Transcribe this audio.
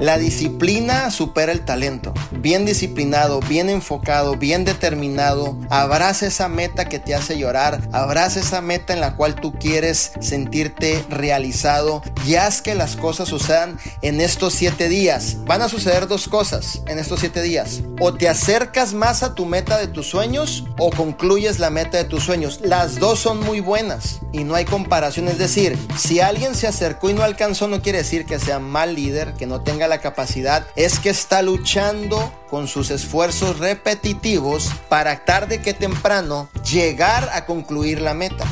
La disciplina supera el talento. Bien disciplinado, bien enfocado, bien determinado, abraza esa meta que te hace llorar, abraza esa meta en la cual tú quieres sentirte realizado y haz que las cosas sucedan en estos siete días. Van a suceder dos cosas en estos siete días. O te acercas más a tu meta de tus sueños o concluyes la meta de tus sueños. Las dos son muy buenas y no hay comparación. Es decir, si alguien se acercó y no alcanzó, no quiere decir que sea mal líder, que no tenga la capacidad, es que está luchando con sus esfuerzos repetitivos para tarde que temprano llegar a concluir la meta.